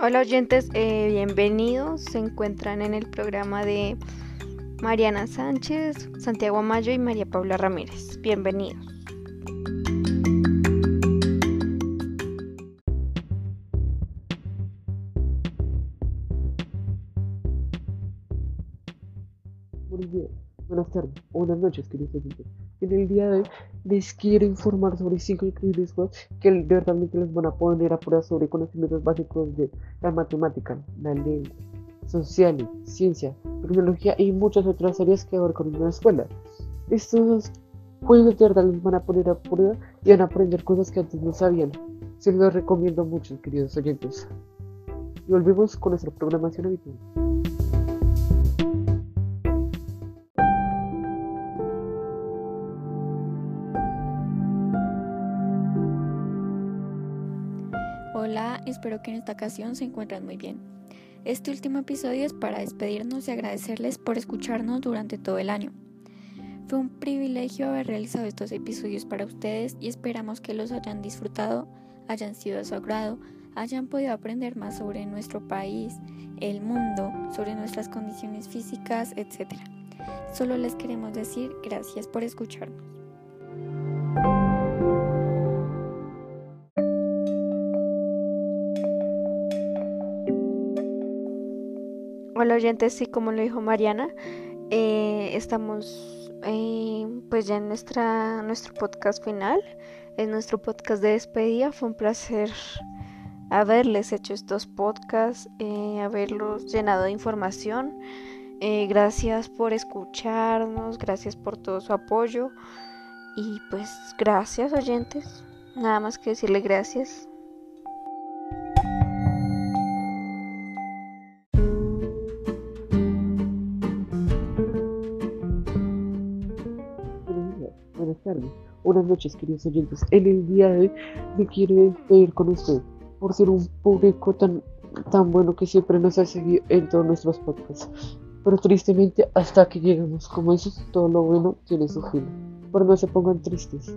Hola oyentes, eh, bienvenidos. Se encuentran en el programa de Mariana Sánchez, Santiago Mayo y María Paula Ramírez. Bienvenidos. Buenos días, buenas tardes buenas noches, queridos oyentes. En el día de hoy les quiero informar sobre cinco increíbles juegos que verdaderamente les van a poner a prueba sobre conocimientos básicos de la matemática, la lengua, sociales, ciencia, tecnología y muchas otras áreas que abarcan en la escuela. Estos juegos de verdad les van a poner a prueba y van a aprender cosas que antes no sabían. Se los recomiendo mucho, queridos oyentes. Y volvemos con nuestra programación habitual. Hola, espero que en esta ocasión se encuentren muy bien. Este último episodio es para despedirnos y agradecerles por escucharnos durante todo el año. Fue un privilegio haber realizado estos episodios para ustedes y esperamos que los hayan disfrutado, hayan sido de su agrado, hayan podido aprender más sobre nuestro país, el mundo, sobre nuestras condiciones físicas, etc. Solo les queremos decir gracias por escucharnos. Hola oyentes, sí, como lo dijo Mariana, eh, estamos eh, pues ya en nuestra, nuestro podcast final, en nuestro podcast de despedida. Fue un placer haberles hecho estos podcasts, eh, haberlos llenado de información. gracias por escucharnos, gracias por todo su apoyo y pues gracias oyentes. Nada más que decirle gracias. Tardes, buenas noches, queridos oyentes. En el día de hoy me quiero despedir con usted por ser un público tan, tan bueno que siempre nos ha seguido en todos nuestros podcasts. Pero tristemente, hasta que lleguemos como eso, todo lo bueno tiene su fin. Pero no se pongan tristes.